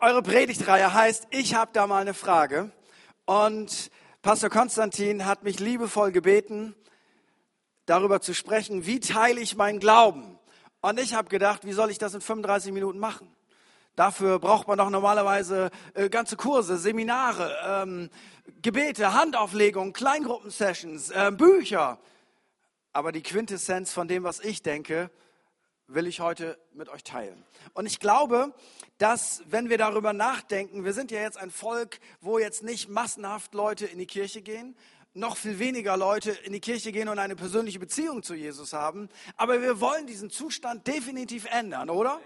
eure Predigtreihe heißt, ich habe da mal eine Frage. Und Pastor Konstantin hat mich liebevoll gebeten, darüber zu sprechen, wie teile ich meinen Glauben. Und ich habe gedacht, wie soll ich das in 35 Minuten machen? Dafür braucht man doch normalerweise äh, ganze Kurse, Seminare, ähm, Gebete, Handauflegungen, Kleingruppensessions, äh, Bücher. Aber die Quintessenz von dem, was ich denke, will ich heute mit euch teilen. Und ich glaube, dass wenn wir darüber nachdenken, wir sind ja jetzt ein Volk, wo jetzt nicht massenhaft Leute in die Kirche gehen, noch viel weniger Leute in die Kirche gehen und eine persönliche Beziehung zu Jesus haben, aber wir wollen diesen Zustand definitiv ändern, oder?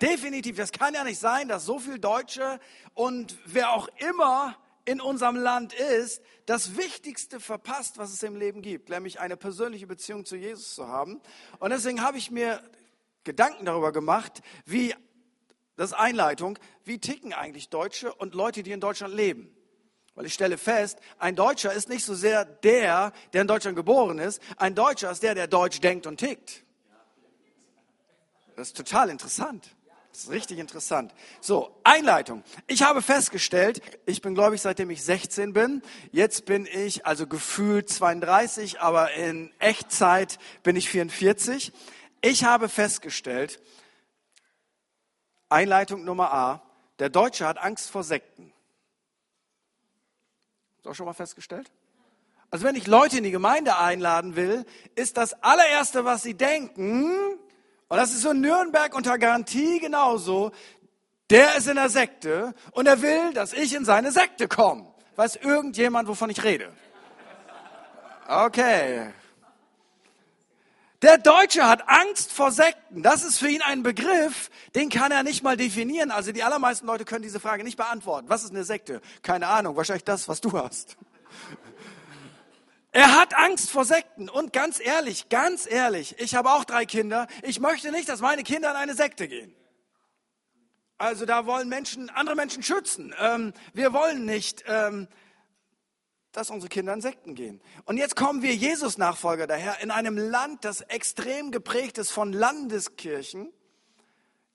Definitiv, das kann ja nicht sein, dass so viele Deutsche und wer auch immer in unserem Land ist, das Wichtigste verpasst, was es im Leben gibt, nämlich eine persönliche Beziehung zu Jesus zu haben. Und deswegen habe ich mir Gedanken darüber gemacht, wie, das ist Einleitung, wie ticken eigentlich Deutsche und Leute, die in Deutschland leben. Weil ich stelle fest, ein Deutscher ist nicht so sehr der, der in Deutschland geboren ist. Ein Deutscher ist der, der Deutsch denkt und tickt. Das ist total interessant. Das ist richtig interessant. So, Einleitung. Ich habe festgestellt, ich bin gläubig seitdem ich 16 bin. Jetzt bin ich also gefühlt 32, aber in Echtzeit bin ich 44. Ich habe festgestellt, Einleitung Nummer A, der Deutsche hat Angst vor Sekten. Du auch schon mal festgestellt? Also wenn ich Leute in die Gemeinde einladen will, ist das allererste, was sie denken, und das ist so Nürnberg unter Garantie genauso. Der ist in der Sekte und er will, dass ich in seine Sekte komme. Weiß irgendjemand, wovon ich rede? Okay. Der Deutsche hat Angst vor Sekten. Das ist für ihn ein Begriff, den kann er nicht mal definieren. Also die allermeisten Leute können diese Frage nicht beantworten. Was ist eine Sekte? Keine Ahnung. Wahrscheinlich das, was du hast. Er hat Angst vor Sekten. Und ganz ehrlich, ganz ehrlich, ich habe auch drei Kinder. Ich möchte nicht, dass meine Kinder in eine Sekte gehen. Also da wollen Menschen, andere Menschen schützen. Ähm, wir wollen nicht, ähm, dass unsere Kinder in Sekten gehen. Und jetzt kommen wir Jesus-Nachfolger daher in einem Land, das extrem geprägt ist von Landeskirchen,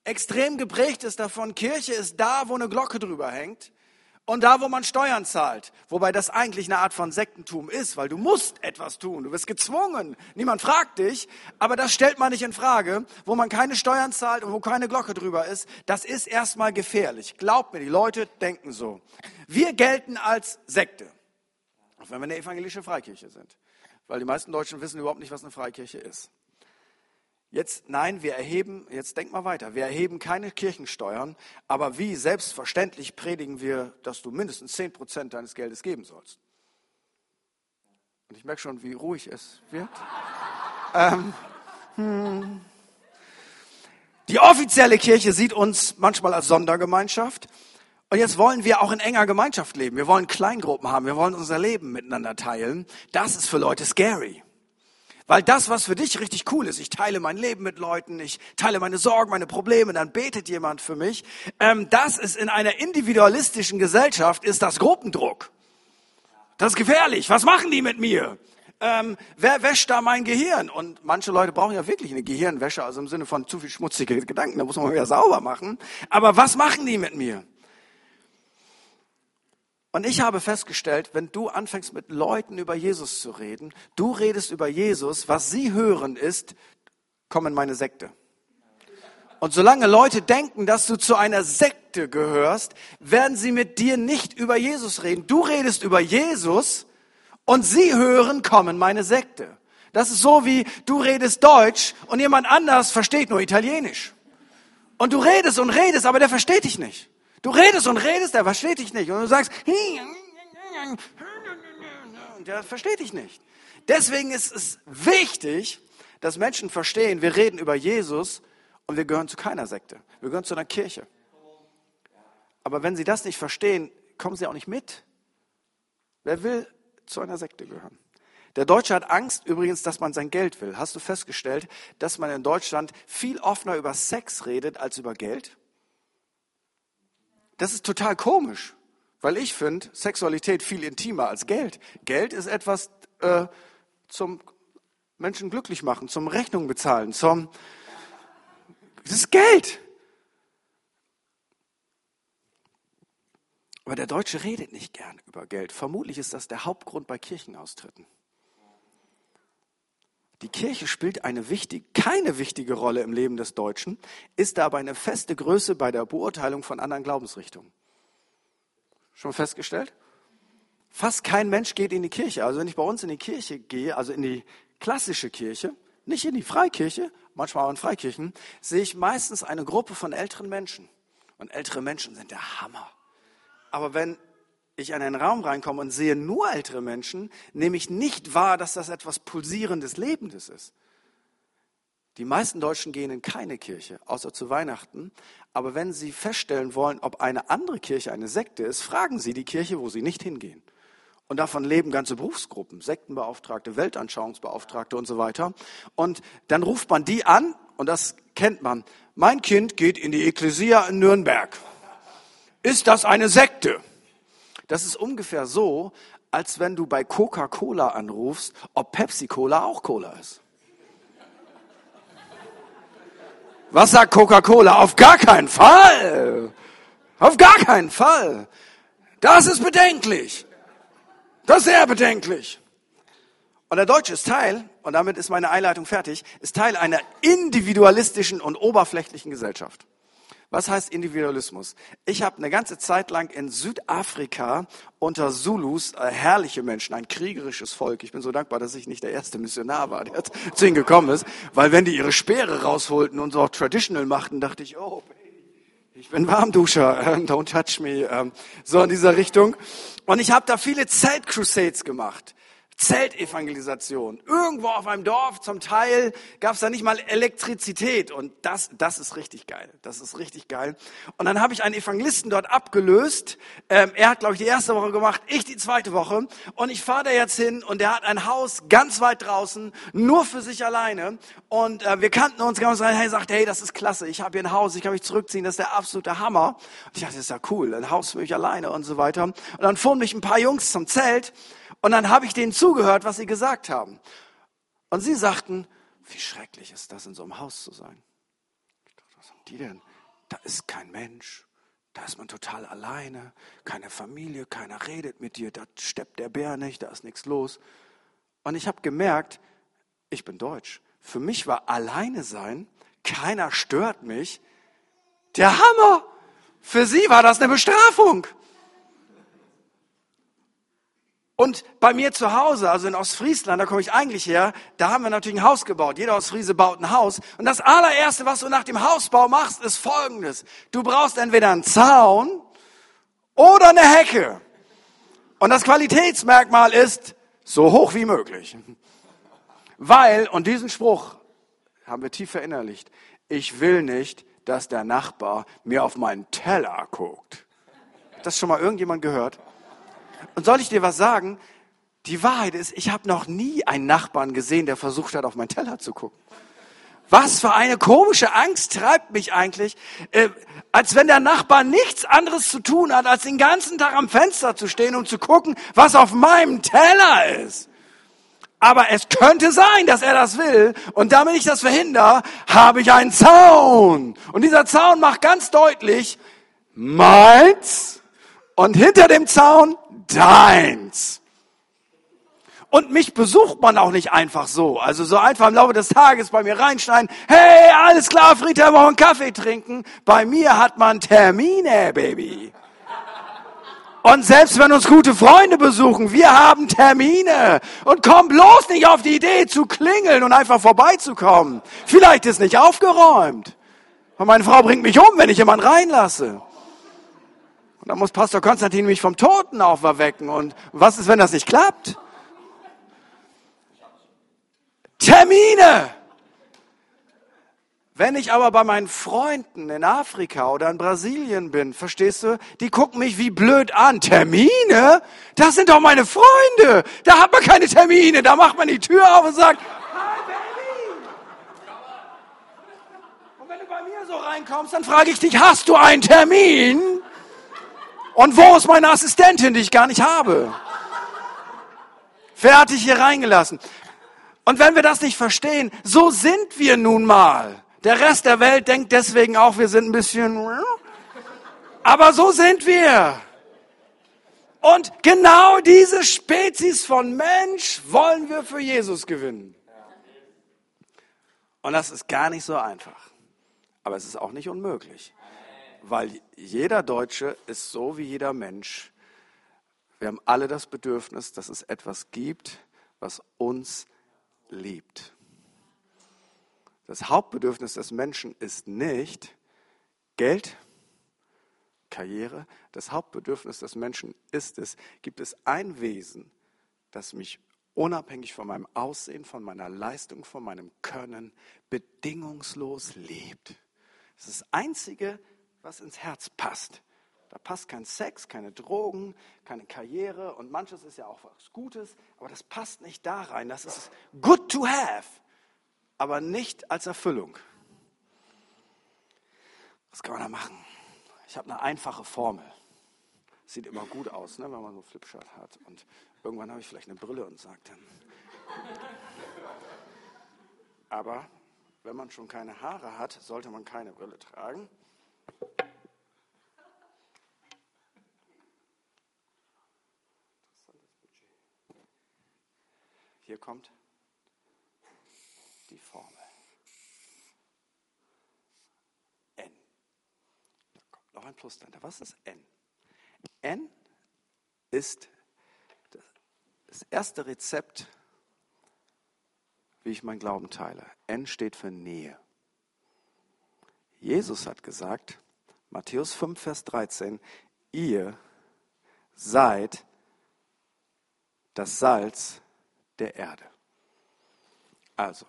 extrem geprägt ist davon, Kirche ist da, wo eine Glocke drüber hängt. Und da, wo man Steuern zahlt, wobei das eigentlich eine Art von Sektentum ist, weil du musst etwas tun, du wirst gezwungen, niemand fragt dich, aber das stellt man nicht in Frage, wo man keine Steuern zahlt und wo keine Glocke drüber ist, das ist erstmal gefährlich. Glaubt mir, die Leute denken so. Wir gelten als Sekte, auch wenn wir eine evangelische Freikirche sind, weil die meisten Deutschen wissen überhaupt nicht, was eine Freikirche ist. Jetzt, nein, wir erheben, jetzt denk mal weiter, wir erheben keine Kirchensteuern, aber wie selbstverständlich predigen wir, dass du mindestens 10 Prozent deines Geldes geben sollst. Und ich merke schon, wie ruhig es wird. ähm, hm. Die offizielle Kirche sieht uns manchmal als Sondergemeinschaft. Und jetzt wollen wir auch in enger Gemeinschaft leben. Wir wollen Kleingruppen haben. Wir wollen unser Leben miteinander teilen. Das ist für Leute scary. Weil das, was für dich richtig cool ist, ich teile mein Leben mit Leuten, ich teile meine Sorgen, meine Probleme, dann betet jemand für mich, ähm, das ist in einer individualistischen Gesellschaft, ist das Gruppendruck. Das ist gefährlich. Was machen die mit mir? Ähm, wer wäscht da mein Gehirn? Und manche Leute brauchen ja wirklich eine Gehirnwäsche, also im Sinne von zu viel schmutzige Gedanken, da muss man wieder sauber machen. Aber was machen die mit mir? Und ich habe festgestellt, wenn du anfängst mit Leuten über Jesus zu reden, du redest über Jesus, was sie hören ist, komm in meine Sekte. Und solange Leute denken, dass du zu einer Sekte gehörst, werden sie mit dir nicht über Jesus reden. Du redest über Jesus und sie hören, komm in meine Sekte. Das ist so wie du redest Deutsch und jemand anders versteht nur Italienisch. Und du redest und redest, aber der versteht dich nicht. Du redest und redest, der versteht dich nicht. Und du sagst, der versteht dich nicht. Deswegen ist es wichtig, dass Menschen verstehen, wir reden über Jesus und wir gehören zu keiner Sekte. Wir gehören zu einer Kirche. Aber wenn sie das nicht verstehen, kommen sie auch nicht mit. Wer will zu einer Sekte gehören? Der Deutsche hat Angst übrigens, dass man sein Geld will. Hast du festgestellt, dass man in Deutschland viel offener über Sex redet als über Geld? Das ist total komisch, weil ich finde Sexualität viel intimer als Geld. Geld ist etwas äh, zum Menschen glücklich machen, zum Rechnung bezahlen, zum das ist Geld. Aber der Deutsche redet nicht gern über Geld. Vermutlich ist das der Hauptgrund bei Kirchenaustritten. Die Kirche spielt eine wichtig, keine wichtige Rolle im Leben des Deutschen, ist aber eine feste Größe bei der Beurteilung von anderen Glaubensrichtungen. Schon festgestellt? Fast kein Mensch geht in die Kirche. Also wenn ich bei uns in die Kirche gehe, also in die klassische Kirche, nicht in die Freikirche, manchmal auch in Freikirchen, sehe ich meistens eine Gruppe von älteren Menschen. Und ältere Menschen sind der Hammer. Aber wenn ich in einen Raum reinkomme und sehe nur ältere Menschen, nehme ich nicht wahr, dass das etwas Pulsierendes, Lebendes ist. Die meisten Deutschen gehen in keine Kirche, außer zu Weihnachten. Aber wenn sie feststellen wollen, ob eine andere Kirche eine Sekte ist, fragen sie die Kirche, wo sie nicht hingehen. Und davon leben ganze Berufsgruppen, Sektenbeauftragte, Weltanschauungsbeauftragte und so weiter. Und dann ruft man die an, und das kennt man. Mein Kind geht in die Ekklesia in Nürnberg. Ist das eine Sekte? Das ist ungefähr so, als wenn du bei Coca-Cola anrufst, ob Pepsi-Cola auch Cola ist. Was sagt Coca-Cola? Auf gar keinen Fall. Auf gar keinen Fall. Das ist bedenklich. Das ist sehr bedenklich. Und der Deutsche ist Teil, und damit ist meine Einleitung fertig, ist Teil einer individualistischen und oberflächlichen Gesellschaft. Was heißt Individualismus? Ich habe eine ganze Zeit lang in Südafrika unter Zulus, äh, herrliche Menschen, ein kriegerisches Volk. Ich bin so dankbar, dass ich nicht der erste Missionar war, der zu ihnen gekommen ist. Weil wenn die ihre Speere rausholten und so auch traditional machten, dachte ich, oh, ich bin Warmduscher, don't touch me. Ähm, so in dieser Richtung. Und ich habe da viele Zeltcrusades gemacht. Zeltevangelisation. Irgendwo auf einem Dorf, zum Teil gab es da nicht mal Elektrizität. Und das, das ist richtig geil. Das ist richtig geil. Und dann habe ich einen Evangelisten dort abgelöst. Ähm, er hat, glaube ich, die erste Woche gemacht, ich die zweite Woche. Und ich fahre da jetzt hin und der hat ein Haus ganz weit draußen, nur für sich alleine. Und äh, wir kannten uns ganz rein. Hey, sagt, hey, das ist klasse. Ich habe hier ein Haus, ich kann mich zurückziehen. Das ist der absolute Hammer. Und ich dachte, das ist ja cool. Ein Haus für mich alleine und so weiter. Und dann fuhren mich ein paar Jungs zum Zelt. Und dann habe ich denen zugehört, was sie gesagt haben. Und sie sagten, wie schrecklich ist das, in so einem Haus zu sein. Ich dachte, was haben die denn? Da ist kein Mensch. Da ist man total alleine, keine Familie, keiner redet mit dir, da steppt der Bär nicht, da ist nichts los. Und ich habe gemerkt, ich bin deutsch. Für mich war alleine sein, keiner stört mich, der Hammer. Für sie war das eine Bestrafung. Und bei mir zu Hause, also in Ostfriesland, da komme ich eigentlich her, da haben wir natürlich ein Haus gebaut. Jeder Ostfriese baut ein Haus. Und das allererste, was du nach dem Hausbau machst, ist folgendes. Du brauchst entweder einen Zaun oder eine Hecke. Und das Qualitätsmerkmal ist so hoch wie möglich. Weil, und diesen Spruch haben wir tief verinnerlicht, ich will nicht, dass der Nachbar mir auf meinen Teller guckt. Hat das schon mal irgendjemand gehört? Und soll ich dir was sagen? Die Wahrheit ist, ich habe noch nie einen Nachbarn gesehen, der versucht hat, auf meinen Teller zu gucken. Was für eine komische Angst treibt mich eigentlich, äh, als wenn der Nachbar nichts anderes zu tun hat, als den ganzen Tag am Fenster zu stehen und zu gucken, was auf meinem Teller ist. Aber es könnte sein, dass er das will. Und damit ich das verhindere, habe ich einen Zaun. Und dieser Zaun macht ganz deutlich, meins. Und hinter dem Zaun deins. Und mich besucht man auch nicht einfach so. Also so einfach im Laufe des Tages bei mir reinschneiden. Hey, alles klar, Friedhelm, wollen einen Kaffee trinken? Bei mir hat man Termine, Baby. Und selbst wenn uns gute Freunde besuchen, wir haben Termine. Und komm bloß nicht auf die Idee zu klingeln und einfach vorbeizukommen. Vielleicht ist nicht aufgeräumt. Und meine Frau bringt mich um, wenn ich jemanden reinlasse. Und dann muss Pastor Konstantin mich vom Toten auferwecken. Und was ist, wenn das nicht klappt? Termine! Wenn ich aber bei meinen Freunden in Afrika oder in Brasilien bin, verstehst du, die gucken mich wie blöd an. Termine? Das sind doch meine Freunde. Da hat man keine Termine. Da macht man die Tür auf und sagt, Hi Baby. Und wenn du bei mir so reinkommst, dann frage ich dich, hast du einen Termin? Und wo ist meine Assistentin, die ich gar nicht habe? Fertig hier reingelassen. Und wenn wir das nicht verstehen, so sind wir nun mal. Der Rest der Welt denkt deswegen auch, wir sind ein bisschen, aber so sind wir. Und genau diese Spezies von Mensch wollen wir für Jesus gewinnen. Und das ist gar nicht so einfach. Aber es ist auch nicht unmöglich. Weil jeder Deutsche ist so wie jeder Mensch. Wir haben alle das Bedürfnis, dass es etwas gibt, was uns liebt. Das Hauptbedürfnis des Menschen ist nicht Geld, Karriere. Das Hauptbedürfnis des Menschen ist es, gibt es ein Wesen, das mich unabhängig von meinem Aussehen, von meiner Leistung, von meinem Können bedingungslos liebt. Das ist das Einzige, was ins Herz passt. Da passt kein Sex, keine Drogen, keine Karriere und manches ist ja auch was Gutes, aber das passt nicht da rein. Das ist good to have, aber nicht als Erfüllung. Was kann man da machen? Ich habe eine einfache Formel. Sieht immer gut aus, ne, wenn man so ein Flipchart hat. Und irgendwann habe ich vielleicht eine Brille und sage dann. Aber wenn man schon keine Haare hat, sollte man keine Brille tragen. Hier kommt die Formel. noch ein Plus dahinter. Was ist N? N ist das erste Rezept, wie ich meinen Glauben teile. N steht für Nähe. Jesus hat gesagt, Matthäus 5, Vers 13, ihr seid das Salz der Erde. Also,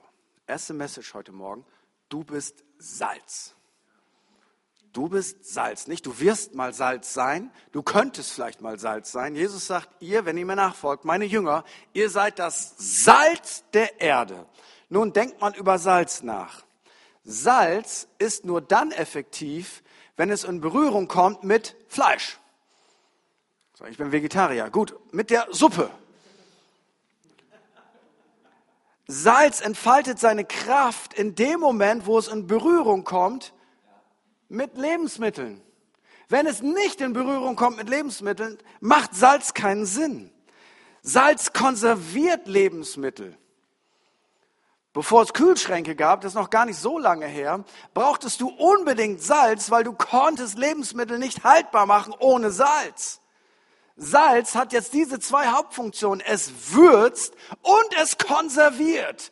erste Message heute Morgen, du bist Salz. Du bist Salz, nicht? Du wirst mal Salz sein. Du könntest vielleicht mal Salz sein. Jesus sagt, ihr, wenn ihr mir nachfolgt, meine Jünger, ihr seid das Salz der Erde. Nun denkt man über Salz nach. Salz ist nur dann effektiv, wenn es in Berührung kommt mit Fleisch. So, ich bin Vegetarier. Gut, mit der Suppe. Salz entfaltet seine Kraft in dem Moment, wo es in Berührung kommt mit Lebensmitteln. Wenn es nicht in Berührung kommt mit Lebensmitteln, macht Salz keinen Sinn. Salz konserviert Lebensmittel. Bevor es Kühlschränke gab, das ist noch gar nicht so lange her, brauchtest du unbedingt Salz, weil du konntest Lebensmittel nicht haltbar machen ohne Salz. Salz hat jetzt diese zwei Hauptfunktionen. Es würzt und es konserviert.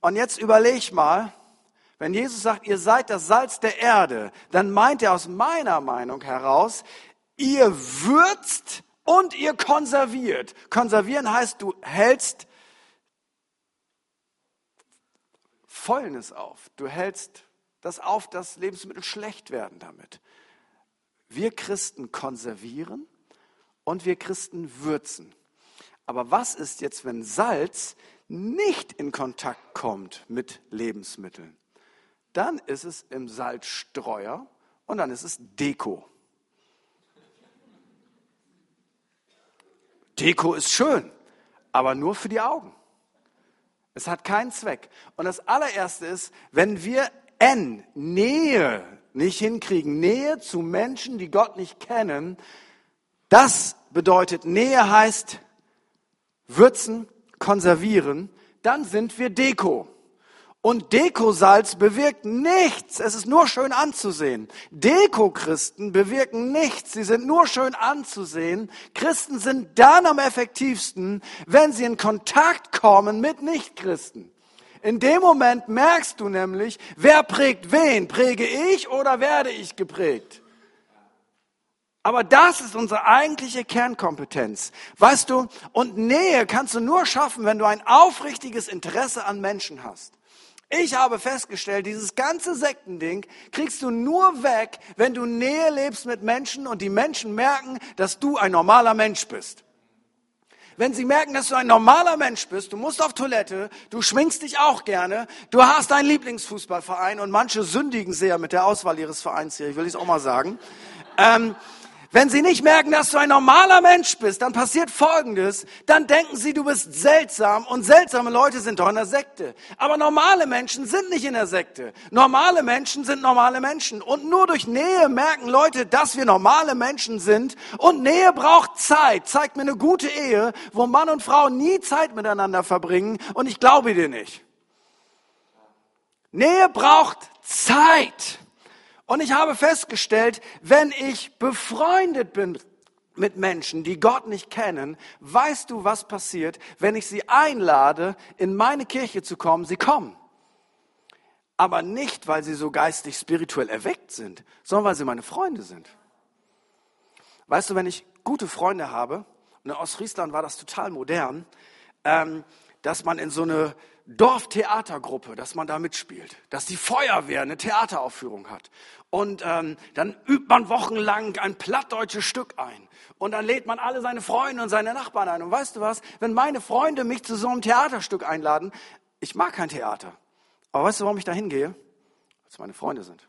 Und jetzt überleg mal, wenn Jesus sagt, ihr seid das Salz der Erde, dann meint er aus meiner Meinung heraus, ihr würzt und ihr konserviert. Konservieren heißt, du hältst Fäulnis auf. Du hältst das auf, dass Lebensmittel schlecht werden damit. Wir Christen konservieren und wir Christen würzen. Aber was ist jetzt, wenn Salz nicht in Kontakt kommt mit Lebensmitteln? dann ist es im Salzstreuer und dann ist es Deko. Deko ist schön, aber nur für die Augen. Es hat keinen Zweck. Und das allererste ist, wenn wir N, Nähe, nicht hinkriegen, Nähe zu Menschen, die Gott nicht kennen, das bedeutet, Nähe heißt würzen, konservieren, dann sind wir Deko. Und Dekosalz bewirkt nichts. Es ist nur schön anzusehen. Deko-Christen bewirken nichts. Sie sind nur schön anzusehen. Christen sind dann am effektivsten, wenn sie in Kontakt kommen mit Nichtchristen. In dem Moment merkst du nämlich, wer prägt wen? Präge ich oder werde ich geprägt? Aber das ist unsere eigentliche Kernkompetenz. Weißt du, und Nähe kannst du nur schaffen, wenn du ein aufrichtiges Interesse an Menschen hast. Ich habe festgestellt, dieses ganze Sektending kriegst du nur weg, wenn du Nähe lebst mit Menschen und die Menschen merken, dass du ein normaler Mensch bist. Wenn sie merken, dass du ein normaler Mensch bist, du musst auf Toilette, du schminkst dich auch gerne, du hast einen Lieblingsfußballverein und manche sündigen sehr mit der Auswahl ihres Vereins hier, ich will es auch mal sagen. Ähm, Wenn sie nicht merken, dass du ein normaler Mensch bist, dann passiert Folgendes. Dann denken sie, du bist seltsam und seltsame Leute sind doch in der Sekte. Aber normale Menschen sind nicht in der Sekte. Normale Menschen sind normale Menschen. Und nur durch Nähe merken Leute, dass wir normale Menschen sind. Und Nähe braucht Zeit. Zeigt mir eine gute Ehe, wo Mann und Frau nie Zeit miteinander verbringen. Und ich glaube dir nicht. Nähe braucht Zeit. Und ich habe festgestellt, wenn ich befreundet bin mit Menschen, die Gott nicht kennen, weißt du, was passiert, wenn ich sie einlade, in meine Kirche zu kommen? Sie kommen. Aber nicht, weil sie so geistig spirituell erweckt sind, sondern weil sie meine Freunde sind. Weißt du, wenn ich gute Freunde habe, und in Ostfriesland war das total modern, ähm, dass man in so eine Dorftheatergruppe, dass man da mitspielt, dass die Feuerwehr eine Theateraufführung hat. Und ähm, dann übt man wochenlang ein plattdeutsches Stück ein. Und dann lädt man alle seine Freunde und seine Nachbarn ein. Und weißt du was, wenn meine Freunde mich zu so einem Theaterstück einladen, ich mag kein Theater. Aber weißt du, warum ich da hingehe? Weil es meine Freunde sind.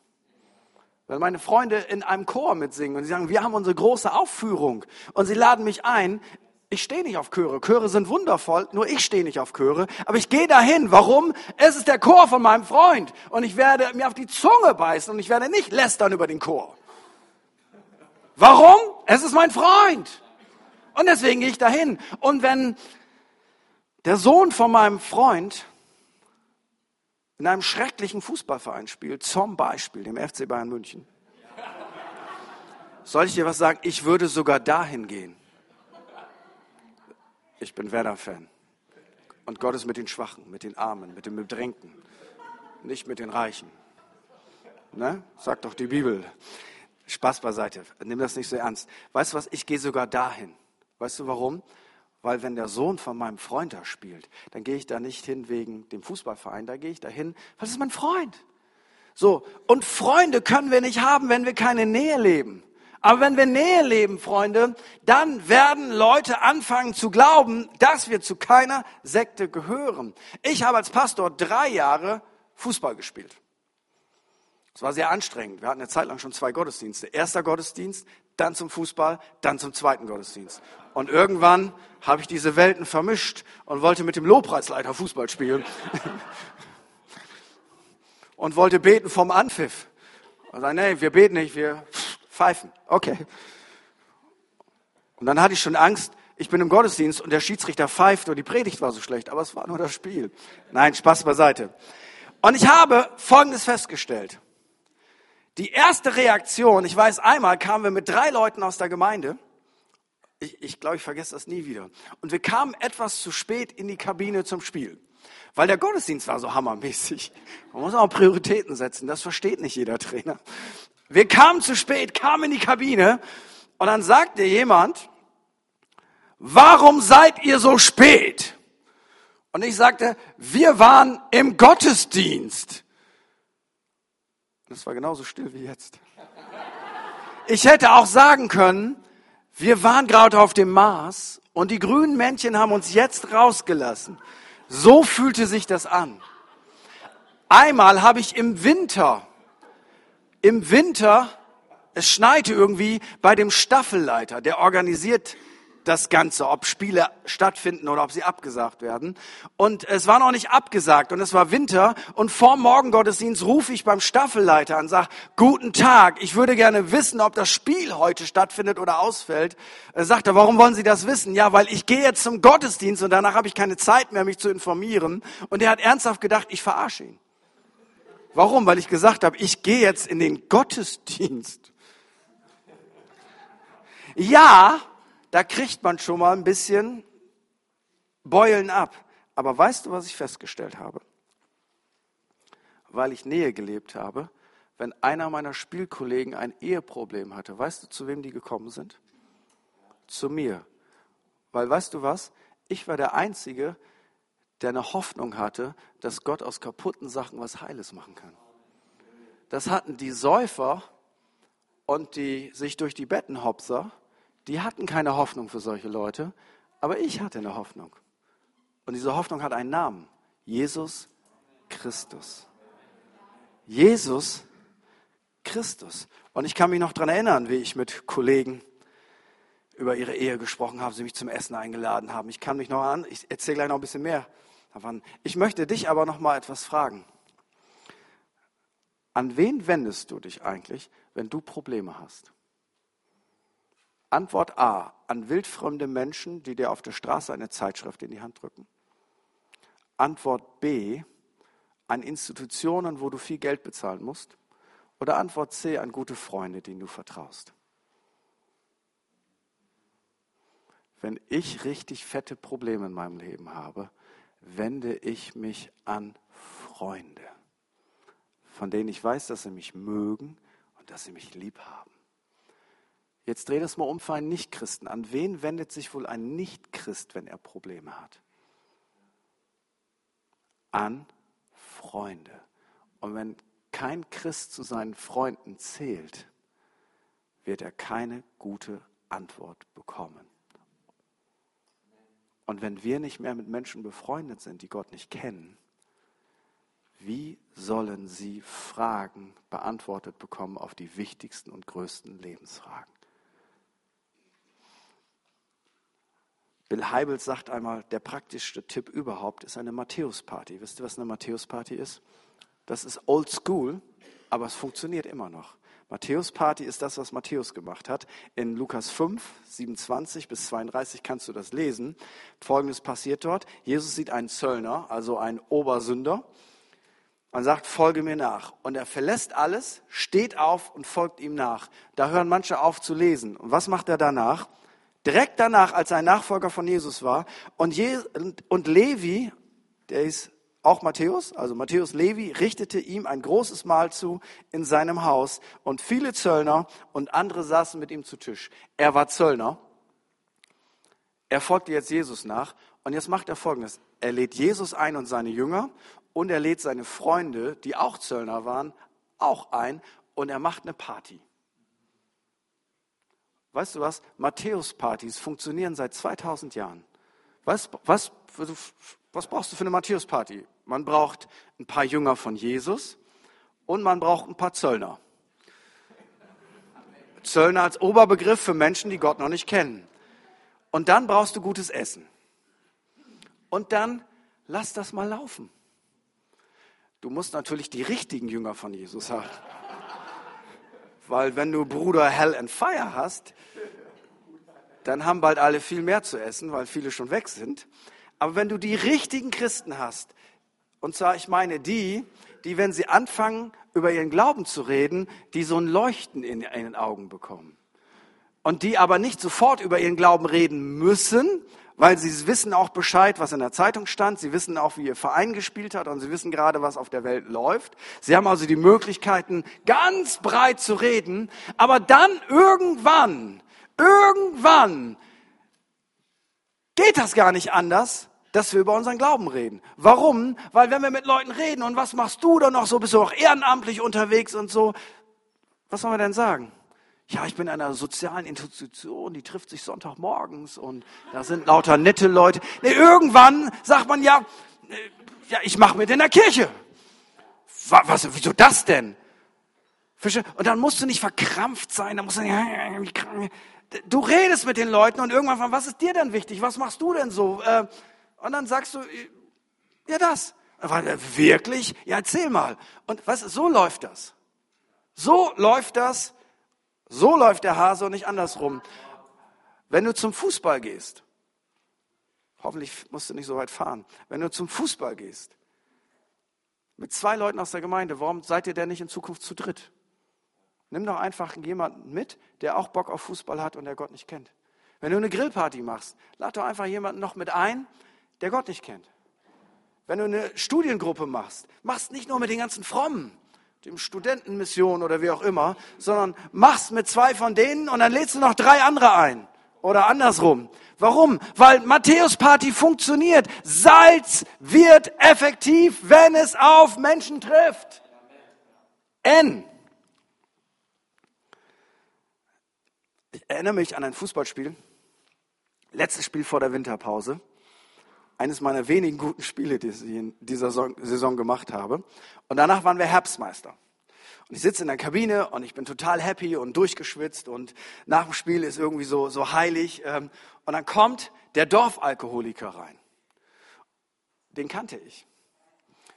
Weil meine Freunde in einem Chor mitsingen und sie sagen, wir haben unsere große Aufführung. Und sie laden mich ein. Ich stehe nicht auf Chöre. Chöre sind wundervoll, nur ich stehe nicht auf Chöre. Aber ich gehe dahin. Warum? Es ist der Chor von meinem Freund. Und ich werde mir auf die Zunge beißen und ich werde nicht lästern über den Chor. Warum? Es ist mein Freund. Und deswegen gehe ich dahin. Und wenn der Sohn von meinem Freund in einem schrecklichen Fußballverein spielt, zum Beispiel dem FC Bayern München, soll ich dir was sagen? Ich würde sogar dahin gehen. Ich bin Werder-Fan. Und Gott ist mit den Schwachen, mit den Armen, mit den Bedrängten, nicht mit den Reichen. Ne? Sagt doch die Bibel. Spaß beiseite. Nimm das nicht so ernst. Weißt du was? Ich gehe sogar dahin. Weißt du warum? Weil wenn der Sohn von meinem Freund da spielt, dann gehe ich da nicht hin wegen dem Fußballverein, da gehe ich dahin, weil es ist mein Freund. So, und Freunde können wir nicht haben, wenn wir keine Nähe leben. Aber wenn wir Nähe leben, Freunde, dann werden Leute anfangen zu glauben, dass wir zu keiner Sekte gehören. Ich habe als Pastor drei Jahre Fußball gespielt. Es war sehr anstrengend. Wir hatten eine Zeit lang schon zwei Gottesdienste. Erster Gottesdienst, dann zum Fußball, dann zum zweiten Gottesdienst. Und irgendwann habe ich diese Welten vermischt und wollte mit dem Lobpreisleiter Fußball spielen. und wollte beten vom Anpfiff. Und sagen, nee, wir beten nicht, wir Pfeifen. Okay. Und dann hatte ich schon Angst, ich bin im Gottesdienst und der Schiedsrichter pfeift und die Predigt war so schlecht, aber es war nur das Spiel. Nein, Spaß beiseite. Und ich habe Folgendes festgestellt. Die erste Reaktion, ich weiß, einmal kamen wir mit drei Leuten aus der Gemeinde. Ich, ich glaube, ich vergesse das nie wieder. Und wir kamen etwas zu spät in die Kabine zum Spiel. Weil der Gottesdienst war so hammermäßig. Man muss auch Prioritäten setzen. Das versteht nicht jeder Trainer. Wir kamen zu spät, kamen in die Kabine und dann sagte jemand, warum seid ihr so spät? Und ich sagte, wir waren im Gottesdienst. Das war genauso still wie jetzt. Ich hätte auch sagen können, wir waren gerade auf dem Mars und die grünen Männchen haben uns jetzt rausgelassen. So fühlte sich das an. Einmal habe ich im Winter im Winter, es schneite irgendwie bei dem Staffelleiter, der organisiert das Ganze, ob Spiele stattfinden oder ob sie abgesagt werden. Und es war noch nicht abgesagt und es war Winter und vor Morgengottesdienst rufe ich beim Staffelleiter an, sag, guten Tag, ich würde gerne wissen, ob das Spiel heute stattfindet oder ausfällt. Er sagte, warum wollen Sie das wissen? Ja, weil ich gehe jetzt zum Gottesdienst und danach habe ich keine Zeit mehr, mich zu informieren. Und er hat ernsthaft gedacht, ich verarsche ihn. Warum? Weil ich gesagt habe, ich gehe jetzt in den Gottesdienst. Ja, da kriegt man schon mal ein bisschen Beulen ab. Aber weißt du, was ich festgestellt habe? Weil ich Nähe gelebt habe, wenn einer meiner Spielkollegen ein Eheproblem hatte, weißt du, zu wem die gekommen sind? Zu mir. Weil weißt du was? Ich war der Einzige, der eine Hoffnung hatte, dass Gott aus kaputten Sachen was Heiles machen kann. Das hatten die Säufer und die sich durch die Betten hopser, die hatten keine Hoffnung für solche Leute, aber ich hatte eine Hoffnung. Und diese Hoffnung hat einen Namen. Jesus Christus. Jesus Christus. Und ich kann mich noch daran erinnern, wie ich mit Kollegen über ihre Ehe gesprochen haben, sie mich zum Essen eingeladen haben. Ich kann mich noch an, ich erzähle gleich noch ein bisschen mehr davon. Ich möchte dich aber noch mal etwas fragen. An wen wendest du dich eigentlich, wenn du Probleme hast? Antwort A, an wildfremde Menschen, die dir auf der Straße eine Zeitschrift in die Hand drücken. Antwort B, an Institutionen, wo du viel Geld bezahlen musst. Oder Antwort C, an gute Freunde, denen du vertraust. Wenn ich richtig fette Probleme in meinem Leben habe, wende ich mich an Freunde, von denen ich weiß, dass sie mich mögen und dass sie mich lieb haben. Jetzt dreh das mal um für einen Nichtchristen. An wen wendet sich wohl ein Nichtchrist, wenn er Probleme hat? An Freunde. Und wenn kein Christ zu seinen Freunden zählt, wird er keine gute Antwort bekommen. Und wenn wir nicht mehr mit Menschen befreundet sind, die Gott nicht kennen, wie sollen sie Fragen beantwortet bekommen auf die wichtigsten und größten Lebensfragen? Bill Heibels sagt einmal, der praktischste Tipp überhaupt ist eine Matthäus-Party. Wisst ihr, was eine Matthäus-Party ist? Das ist old school, aber es funktioniert immer noch. Matthäus-Party ist das, was Matthäus gemacht hat. In Lukas 5, 27 bis 32 kannst du das lesen. Folgendes passiert dort. Jesus sieht einen Zöllner, also einen Obersünder, und sagt, folge mir nach. Und er verlässt alles, steht auf und folgt ihm nach. Da hören manche auf zu lesen. Und was macht er danach? direkt danach, als er ein Nachfolger von Jesus war. Und, Je und Levi, der ist auch Matthäus, also Matthäus Levi, richtete ihm ein großes Mahl zu in seinem Haus. Und viele Zöllner und andere saßen mit ihm zu Tisch. Er war Zöllner. Er folgte jetzt Jesus nach. Und jetzt macht er Folgendes. Er lädt Jesus ein und seine Jünger. Und er lädt seine Freunde, die auch Zöllner waren, auch ein. Und er macht eine Party. Weißt du was? Matthäus-Partys funktionieren seit 2000 Jahren. Was, was, was brauchst du für eine Matthäus-Party? Man braucht ein paar Jünger von Jesus und man braucht ein paar Zöllner. Zöllner als Oberbegriff für Menschen, die Gott noch nicht kennen. Und dann brauchst du gutes Essen. Und dann lass das mal laufen. Du musst natürlich die richtigen Jünger von Jesus haben. Weil wenn du Bruder Hell and Fire hast, dann haben bald alle viel mehr zu essen, weil viele schon weg sind. Aber wenn du die richtigen Christen hast, und zwar ich meine die, die, wenn sie anfangen, über ihren Glauben zu reden, die so ein Leuchten in, den Augen bekommen. Und die aber nicht sofort über ihren Glauben reden müssen, weil sie wissen auch Bescheid, was in der Zeitung stand. Sie wissen auch, wie ihr Verein gespielt hat und sie wissen gerade, was auf der Welt läuft. Sie haben also die Möglichkeiten, ganz breit zu reden. Aber dann irgendwann, irgendwann geht das gar nicht anders, dass wir über unseren Glauben reden. Warum? Weil wenn wir mit Leuten reden und was machst du da noch so, bist du auch ehrenamtlich unterwegs und so, was sollen wir denn sagen? ja, ich bin in einer sozialen Institution, die trifft sich Sonntagmorgens und da sind lauter nette Leute. Nee, irgendwann sagt man ja, äh, ja, ich mache mit in der Kirche. Was, was, wieso das denn? Und dann musst du nicht verkrampft sein, dann musst du nicht, du redest mit den Leuten und irgendwann, was ist dir denn wichtig? Was machst du denn so? Äh, und dann sagst du, ja, das. Wirklich? Ja, erzähl mal. Und was, so läuft das. So läuft das so läuft der Hase und nicht andersrum. Wenn du zum Fußball gehst, hoffentlich musst du nicht so weit fahren, wenn du zum Fußball gehst, mit zwei Leuten aus der Gemeinde, warum seid ihr denn nicht in Zukunft zu dritt? Nimm doch einfach jemanden mit, der auch Bock auf Fußball hat und der Gott nicht kennt. Wenn du eine Grillparty machst, lad doch einfach jemanden noch mit ein, der Gott nicht kennt. Wenn du eine Studiengruppe machst, machst nicht nur mit den ganzen Frommen, dem Studentenmission oder wie auch immer, sondern machst mit zwei von denen und dann lädst du noch drei andere ein. Oder andersrum. Warum? Weil Matthäus Party funktioniert. Salz wird effektiv, wenn es auf Menschen trifft. N. Ich erinnere mich an ein Fußballspiel. Letztes Spiel vor der Winterpause eines meiner wenigen guten Spiele, die ich in dieser Saison gemacht habe. Und danach waren wir Herbstmeister. Und ich sitze in der Kabine und ich bin total happy und durchgeschwitzt und nach dem Spiel ist irgendwie so, so heilig. Ähm, und dann kommt der Dorfalkoholiker rein. Den kannte ich.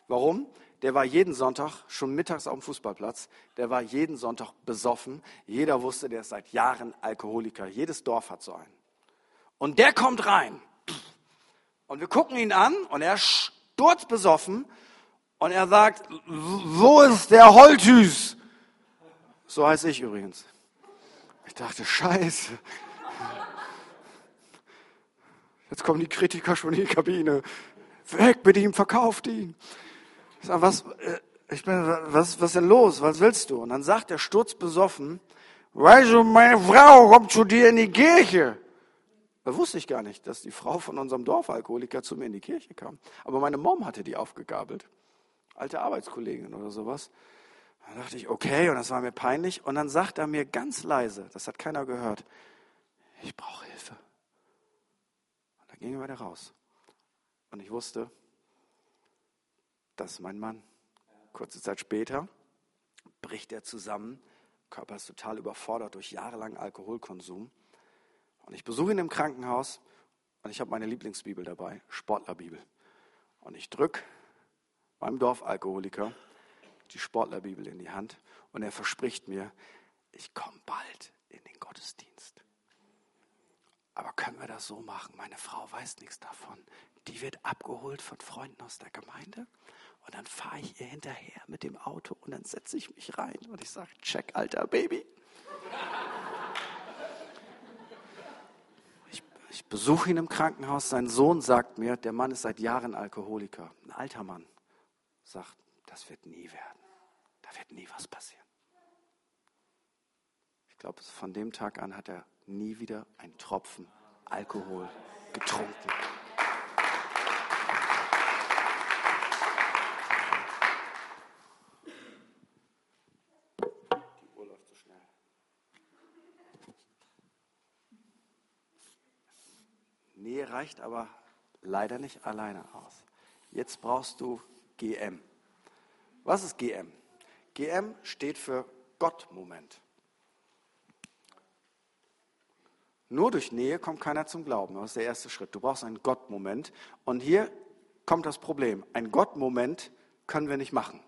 Warum? Der war jeden Sonntag schon mittags auf dem Fußballplatz. Der war jeden Sonntag besoffen. Jeder wusste, der ist seit Jahren Alkoholiker. Jedes Dorf hat so einen. Und der kommt rein. Und wir gucken ihn an und er sturzbesoffen und er sagt, wo ist der Holthüß? So heiße ich übrigens. Ich dachte, scheiße. Jetzt kommen die Kritiker schon in die Kabine. Weg mit ihm, verkauft ihn. Ich sag, was, äh, ich bin, was, was ist denn los? Was willst du? Und dann sagt der sturzbesoffen, weißt du, meine Frau kommt zu dir in die Kirche. Da wusste ich gar nicht, dass die Frau von unserem Dorfalkoholiker zu mir in die Kirche kam. Aber meine Mom hatte die aufgegabelt. Alte Arbeitskollegin oder sowas. Da dachte ich, okay, und das war mir peinlich. Und dann sagt er mir ganz leise, das hat keiner gehört, ich brauche Hilfe. Und dann ging er wieder raus. Und ich wusste, das ist mein Mann. Kurze Zeit später bricht er zusammen. Körper ist total überfordert durch jahrelangen Alkoholkonsum. Und ich besuche ihn im Krankenhaus und ich habe meine Lieblingsbibel dabei, Sportlerbibel. Und ich drücke meinem Dorfalkoholiker die Sportlerbibel in die Hand und er verspricht mir, ich komme bald in den Gottesdienst. Aber können wir das so machen? Meine Frau weiß nichts davon. Die wird abgeholt von Freunden aus der Gemeinde und dann fahre ich ihr hinterher mit dem Auto und dann setze ich mich rein und ich sage, check, alter Baby. Ich, besuche ihn im Krankenhaus. Sein Sohn sagt mir, der Mann ist seit Jahren Alkoholiker. Ein alter Mann sagt, das wird nie werden. Da wird nie was passieren. Ich glaube, von dem Tag an hat er nie wieder einen Tropfen Alkohol getrunken. Nähe reicht aber leider nicht alleine aus. Jetzt brauchst du GM. Was ist GM? GM steht für Gott-Moment. Nur durch Nähe kommt keiner zum Glauben. Das ist der erste Schritt. Du brauchst einen Gott-Moment. Und hier kommt das Problem. Ein Gott-Moment können wir nicht machen.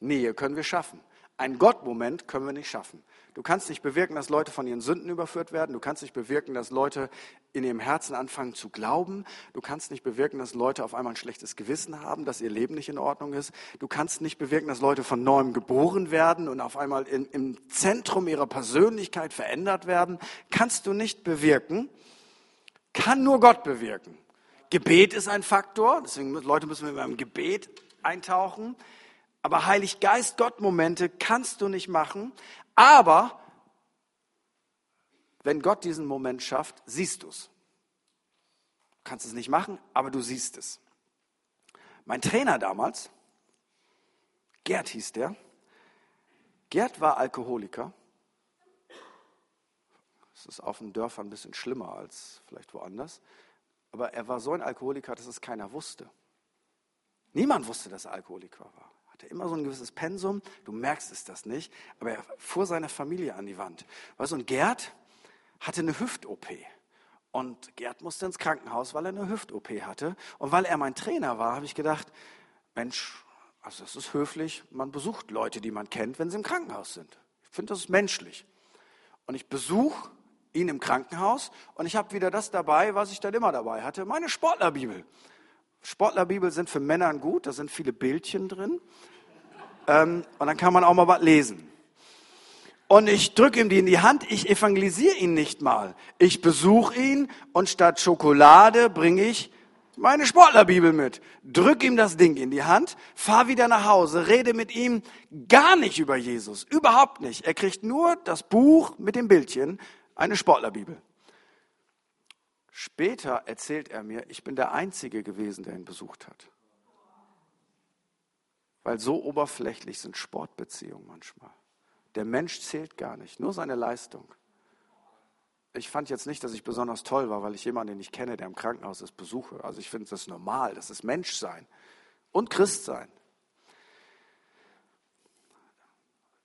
Nähe können wir schaffen. Ein Gott-Moment können wir nicht schaffen. Du kannst nicht bewirken, dass Leute von ihren Sünden überführt werden. Du kannst nicht bewirken, dass Leute in ihrem Herzen anfangen zu glauben. Du kannst nicht bewirken, dass Leute auf einmal ein schlechtes Gewissen haben, dass ihr Leben nicht in Ordnung ist. Du kannst nicht bewirken, dass Leute von neuem geboren werden und auf einmal in, im Zentrum ihrer Persönlichkeit verändert werden. Kannst du nicht bewirken. Kann nur Gott bewirken. Gebet ist ein Faktor. Deswegen Leute müssen wir beim Gebet eintauchen. Aber Heilig Geist Gott Momente kannst du nicht machen. Aber wenn Gott diesen Moment schafft, siehst du es. Du kannst es nicht machen, aber du siehst es. Mein Trainer damals, Gerd hieß der, Gerd war Alkoholiker. Das ist auf den Dörfern ein bisschen schlimmer als vielleicht woanders. Aber er war so ein Alkoholiker, dass es keiner wusste. Niemand wusste, dass er Alkoholiker war hatte immer so ein gewisses Pensum, du merkst es das nicht, aber er fuhr seine Familie an die Wand. Weißt du, und Gerd hatte eine Hüft-OP. Und Gerd musste ins Krankenhaus, weil er eine Hüft-OP hatte. Und weil er mein Trainer war, habe ich gedacht, Mensch, also das ist höflich, man besucht Leute, die man kennt, wenn sie im Krankenhaus sind. Ich finde, das ist menschlich. Und ich besuche ihn im Krankenhaus und ich habe wieder das dabei, was ich dann immer dabei hatte, meine Sportlerbibel. Sportlerbibel sind für Männer gut, da sind viele Bildchen drin. Ähm, und dann kann man auch mal was lesen. Und ich drücke ihm die in die Hand, ich evangelisiere ihn nicht mal. Ich besuche ihn und statt Schokolade bringe ich meine Sportlerbibel mit. Drück ihm das Ding in die Hand, fahr wieder nach Hause, rede mit ihm gar nicht über Jesus, überhaupt nicht. Er kriegt nur das Buch mit dem Bildchen, eine Sportlerbibel. Später erzählt er mir, ich bin der Einzige gewesen, der ihn besucht hat. Weil so oberflächlich sind Sportbeziehungen manchmal. Der Mensch zählt gar nicht, nur seine Leistung. Ich fand jetzt nicht, dass ich besonders toll war, weil ich jemanden, den ich kenne, der im Krankenhaus ist, besuche. Also ich finde das normal, das ist Menschsein und Christsein.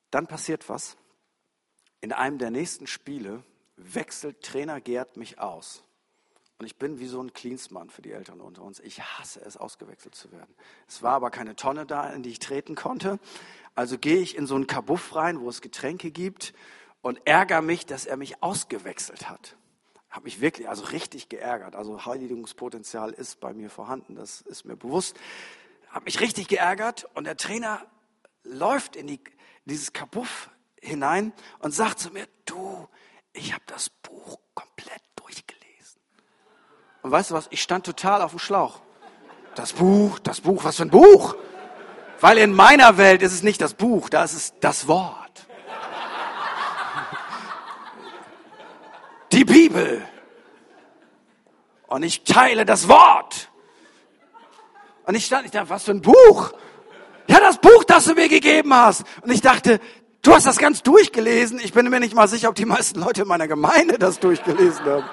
Dann passiert was. In einem der nächsten Spiele wechselt Trainer Gerd mich aus. Und ich bin wie so ein Cleansmann für die Eltern unter uns. Ich hasse es, ausgewechselt zu werden. Es war aber keine Tonne da, in die ich treten konnte. Also gehe ich in so einen Kabuff rein, wo es Getränke gibt und ärgere mich, dass er mich ausgewechselt hat. Habe mich wirklich, also richtig geärgert. Also Heiligungspotenzial ist bei mir vorhanden, das ist mir bewusst. Habe mich richtig geärgert und der Trainer läuft in, die, in dieses Kabuff hinein und sagt zu mir, du, ich habe das Buch komplett durchgelesen. Und weißt du was, ich stand total auf dem Schlauch. Das Buch, das Buch, was für ein Buch? Weil in meiner Welt ist es nicht das Buch, da ist es das Wort. Die Bibel. Und ich teile das Wort. Und ich stand, ich dachte, was für ein Buch? Ja, das Buch, das du mir gegeben hast. Und ich dachte, du hast das ganz durchgelesen. Ich bin mir nicht mal sicher, ob die meisten Leute in meiner Gemeinde das durchgelesen haben.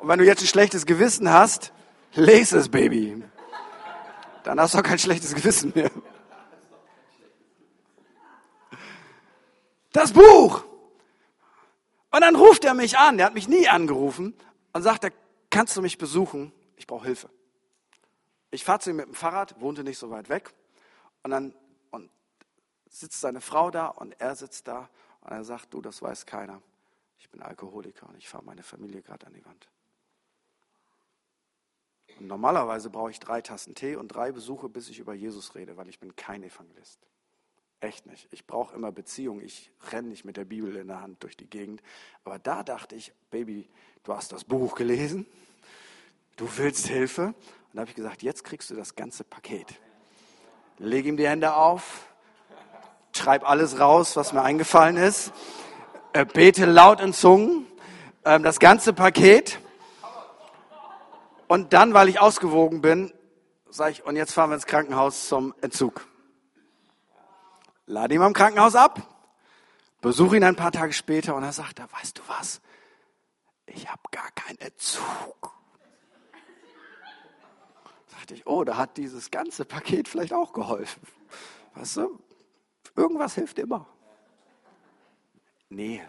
Und wenn du jetzt ein schlechtes Gewissen hast, lese es, Baby. Dann hast du auch kein schlechtes Gewissen mehr. Das Buch! Und dann ruft er mich an, der hat mich nie angerufen und sagt, kannst du mich besuchen? Ich brauche Hilfe. Ich fahre zu ihm mit dem Fahrrad, wohnte nicht so weit weg. Und dann und sitzt seine Frau da und er sitzt da und er sagt, du, das weiß keiner. Ich bin Alkoholiker und ich fahre meine Familie gerade an die Wand. Und normalerweise brauche ich drei Tassen Tee und drei Besuche, bis ich über Jesus rede, weil ich bin kein Evangelist. Echt nicht. Ich brauche immer Beziehung. Ich renne nicht mit der Bibel in der Hand durch die Gegend. Aber da dachte ich, Baby, du hast das Buch gelesen. Du willst Hilfe. Und da habe ich gesagt, jetzt kriegst du das ganze Paket. Leg ihm die Hände auf, schreib alles raus, was mir eingefallen ist, äh, bete laut in Zungen, ähm, das ganze Paket. Und dann, weil ich ausgewogen bin, sage ich, und jetzt fahren wir ins Krankenhaus zum Entzug. Lade ihn am Krankenhaus ab, besuche ihn ein paar Tage später und er sagt, da weißt du was, ich habe gar keinen Entzug dachte ich, oh, da hat dieses ganze Paket vielleicht auch geholfen. Weißt du, irgendwas hilft immer. Nähe.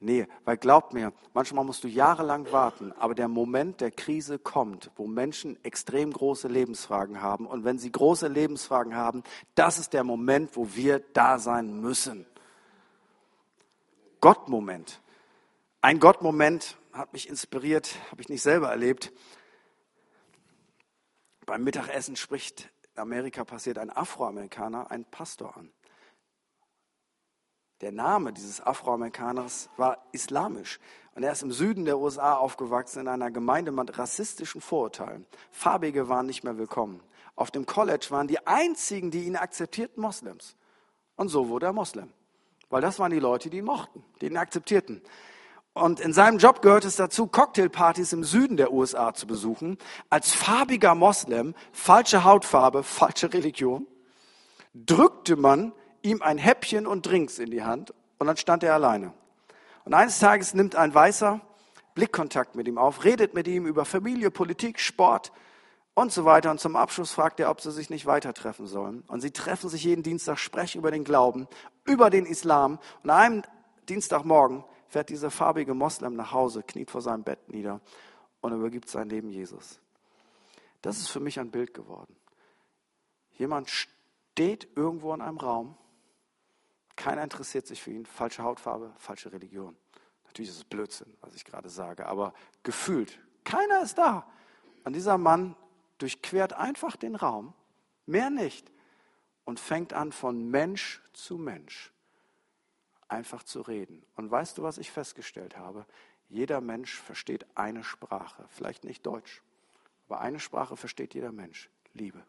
Nähe. Weil glaub mir, manchmal musst du jahrelang warten, aber der Moment der Krise kommt, wo Menschen extrem große Lebensfragen haben. Und wenn sie große Lebensfragen haben, das ist der Moment, wo wir da sein müssen. Gottmoment. Ein Gottmoment hat mich inspiriert, habe ich nicht selber erlebt. Beim Mittagessen spricht in Amerika passiert ein Afroamerikaner einen Pastor an. Der Name dieses Afroamerikaners war islamisch. Und er ist im Süden der USA aufgewachsen in einer Gemeinde mit rassistischen Vorurteilen. Farbige waren nicht mehr willkommen. Auf dem College waren die einzigen, die ihn akzeptierten, Moslems. Und so wurde er Moslem. Weil das waren die Leute, die ihn mochten, die ihn akzeptierten. Und in seinem Job gehört es dazu, Cocktailpartys im Süden der USA zu besuchen. Als farbiger Moslem, falsche Hautfarbe, falsche Religion, drückte man ihm ein Häppchen und Drinks in die Hand und dann stand er alleine. Und eines Tages nimmt ein Weißer Blickkontakt mit ihm auf, redet mit ihm über Familie, Politik, Sport und so weiter. Und zum Abschluss fragt er, ob sie sich nicht weiter treffen sollen. Und sie treffen sich jeden Dienstag, sprechen über den Glauben, über den Islam. Und an einem Dienstagmorgen fährt dieser farbige Moslem nach Hause, kniet vor seinem Bett nieder und übergibt sein Leben Jesus. Das ist für mich ein Bild geworden. Jemand steht irgendwo in einem Raum, keiner interessiert sich für ihn, falsche Hautfarbe, falsche Religion. Natürlich ist es Blödsinn, was ich gerade sage, aber gefühlt, keiner ist da. Und dieser Mann durchquert einfach den Raum, mehr nicht, und fängt an von Mensch zu Mensch einfach zu reden. Und weißt du, was ich festgestellt habe? Jeder Mensch versteht eine Sprache, vielleicht nicht Deutsch, aber eine Sprache versteht jeder Mensch, Liebe.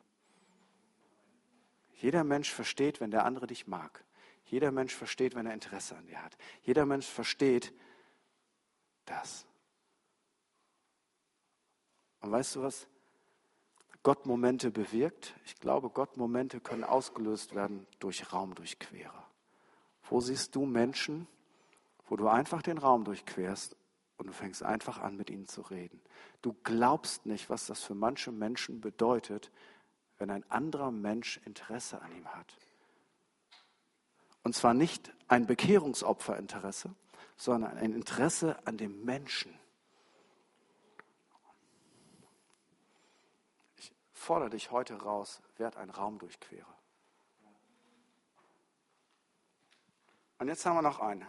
Jeder Mensch versteht, wenn der andere dich mag. Jeder Mensch versteht, wenn er Interesse an dir hat. Jeder Mensch versteht das. Und weißt du was? Gott Momente bewirkt. Ich glaube, Gott Momente können ausgelöst werden durch Raumdurchquerer. Wo siehst du Menschen, wo du einfach den Raum durchquerst und du fängst einfach an, mit ihnen zu reden? Du glaubst nicht, was das für manche Menschen bedeutet, wenn ein anderer Mensch Interesse an ihm hat. Und zwar nicht ein Bekehrungsopferinteresse, sondern ein Interesse an dem Menschen. Ich fordere dich heute raus, werd ein Raumdurchquerer. Und jetzt haben wir noch einen.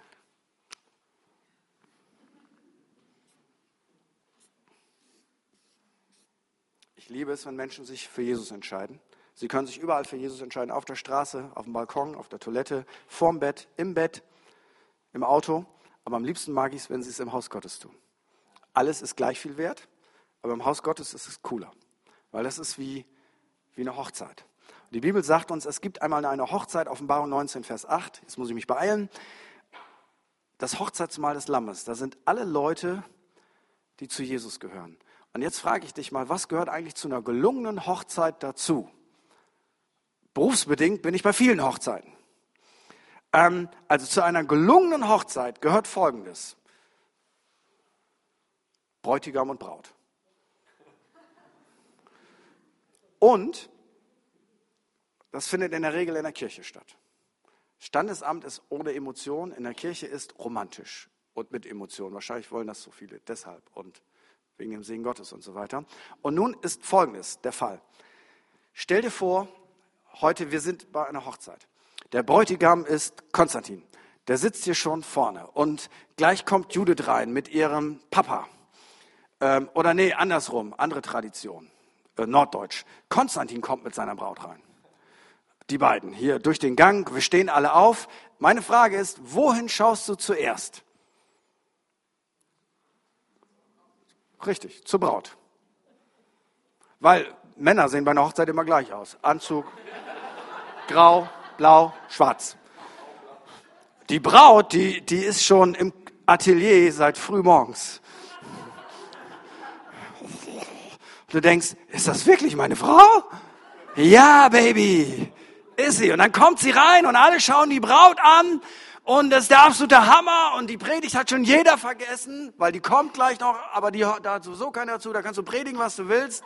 Ich liebe es, wenn Menschen sich für Jesus entscheiden. Sie können sich überall für Jesus entscheiden, auf der Straße, auf dem Balkon, auf der Toilette, vorm Bett, im Bett, im Auto. Aber am liebsten mag ich es, wenn sie es im Haus Gottes tun. Alles ist gleich viel wert, aber im Haus Gottes ist es cooler, weil das ist wie, wie eine Hochzeit. Die Bibel sagt uns, es gibt einmal eine Hochzeit, Offenbarung 19, Vers 8. Jetzt muss ich mich beeilen. Das Hochzeitsmahl des Lammes. Da sind alle Leute, die zu Jesus gehören. Und jetzt frage ich dich mal, was gehört eigentlich zu einer gelungenen Hochzeit dazu? Berufsbedingt bin ich bei vielen Hochzeiten. Ähm, also zu einer gelungenen Hochzeit gehört Folgendes. Bräutigam und Braut. Und das findet in der Regel in der Kirche statt. Standesamt ist ohne Emotion, in der Kirche ist romantisch und mit Emotion. Wahrscheinlich wollen das so viele deshalb und wegen dem Segen Gottes und so weiter. Und nun ist Folgendes der Fall. Stell dir vor, heute, wir sind bei einer Hochzeit. Der Bräutigam ist Konstantin. Der sitzt hier schon vorne und gleich kommt Judith rein mit ihrem Papa. Ähm, oder nee, andersrum, andere Tradition, äh, Norddeutsch. Konstantin kommt mit seiner Braut rein die beiden hier durch den Gang. Wir stehen alle auf. Meine Frage ist, wohin schaust du zuerst? Richtig, zur Braut. Weil Männer sehen bei einer Hochzeit immer gleich aus. Anzug, grau, blau, schwarz. Die Braut, die, die ist schon im Atelier seit früh morgens. Du denkst, ist das wirklich meine Frau? Ja, Baby ist sie. Und dann kommt sie rein und alle schauen die Braut an und das ist der absolute Hammer und die Predigt hat schon jeder vergessen, weil die kommt gleich noch, aber die, da sowieso keiner dazu, da kannst du predigen, was du willst.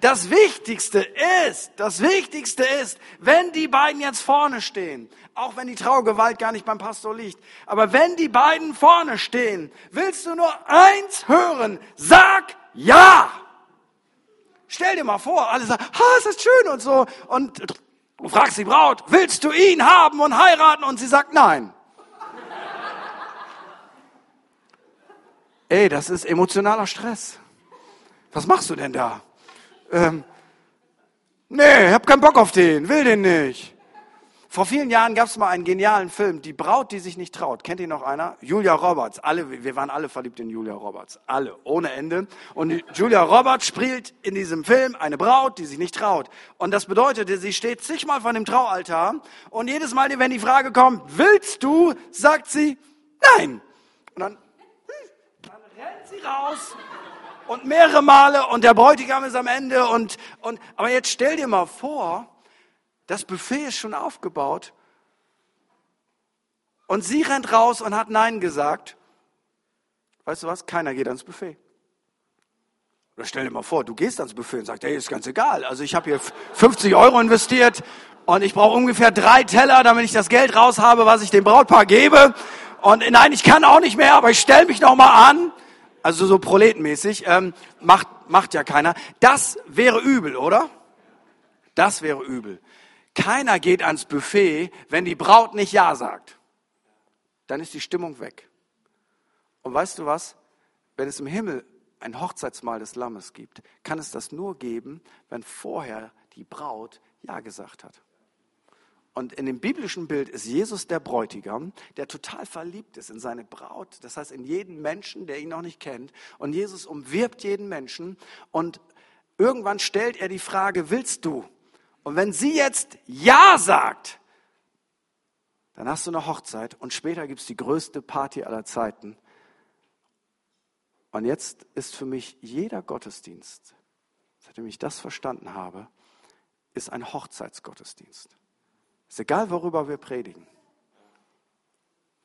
Das Wichtigste ist, das Wichtigste ist, wenn die beiden jetzt vorne stehen, auch wenn die Traugewalt gar nicht beim Pastor liegt, aber wenn die beiden vorne stehen, willst du nur eins hören, sag ja! Stell dir mal vor, alle sagen, ha, ist das schön und so und Du fragst die Braut, willst du ihn haben und heiraten? Und sie sagt nein. Ey, das ist emotionaler Stress. Was machst du denn da? Ähm, nee, hab keinen Bock auf den, will den nicht. Vor vielen Jahren gab es mal einen genialen Film, Die Braut, die sich nicht traut. Kennt ihr noch einer? Julia Roberts. Alle, wir waren alle verliebt in Julia Roberts. Alle, ohne Ende. Und Julia Roberts spielt in diesem Film eine Braut, die sich nicht traut. Und das bedeutete, sie steht zigmal vor dem Traualtar und jedes Mal, wenn die Frage kommt, willst du, sagt sie, nein. Und dann, raus und mehrere Male und der Bräutigam ist am Ende und, und, aber jetzt stell dir mal vor, das Buffet ist schon aufgebaut. Und sie rennt raus und hat Nein gesagt. Weißt du was? Keiner geht ans Buffet. Oder stell dir mal vor, du gehst ans Buffet und sagst, hey, ist ganz egal. Also ich habe hier 50 Euro investiert und ich brauche ungefähr drei Teller, damit ich das Geld raus habe, was ich dem Brautpaar gebe. Und nein, ich kann auch nicht mehr, aber ich stelle mich noch mal an. Also so proletenmäßig. Ähm, macht, macht ja keiner. Das wäre übel, oder? Das wäre übel. Keiner geht ans Buffet, wenn die Braut nicht Ja sagt. Dann ist die Stimmung weg. Und weißt du was? Wenn es im Himmel ein Hochzeitsmahl des Lammes gibt, kann es das nur geben, wenn vorher die Braut Ja gesagt hat. Und in dem biblischen Bild ist Jesus der Bräutigam, der total verliebt ist in seine Braut, das heißt in jeden Menschen, der ihn noch nicht kennt. Und Jesus umwirbt jeden Menschen und irgendwann stellt er die Frage, willst du? Und wenn sie jetzt Ja sagt, dann hast du eine Hochzeit und später gibt es die größte Party aller Zeiten. Und jetzt ist für mich jeder Gottesdienst, seitdem ich das verstanden habe, ist ein Hochzeitsgottesdienst. Ist egal, worüber wir predigen.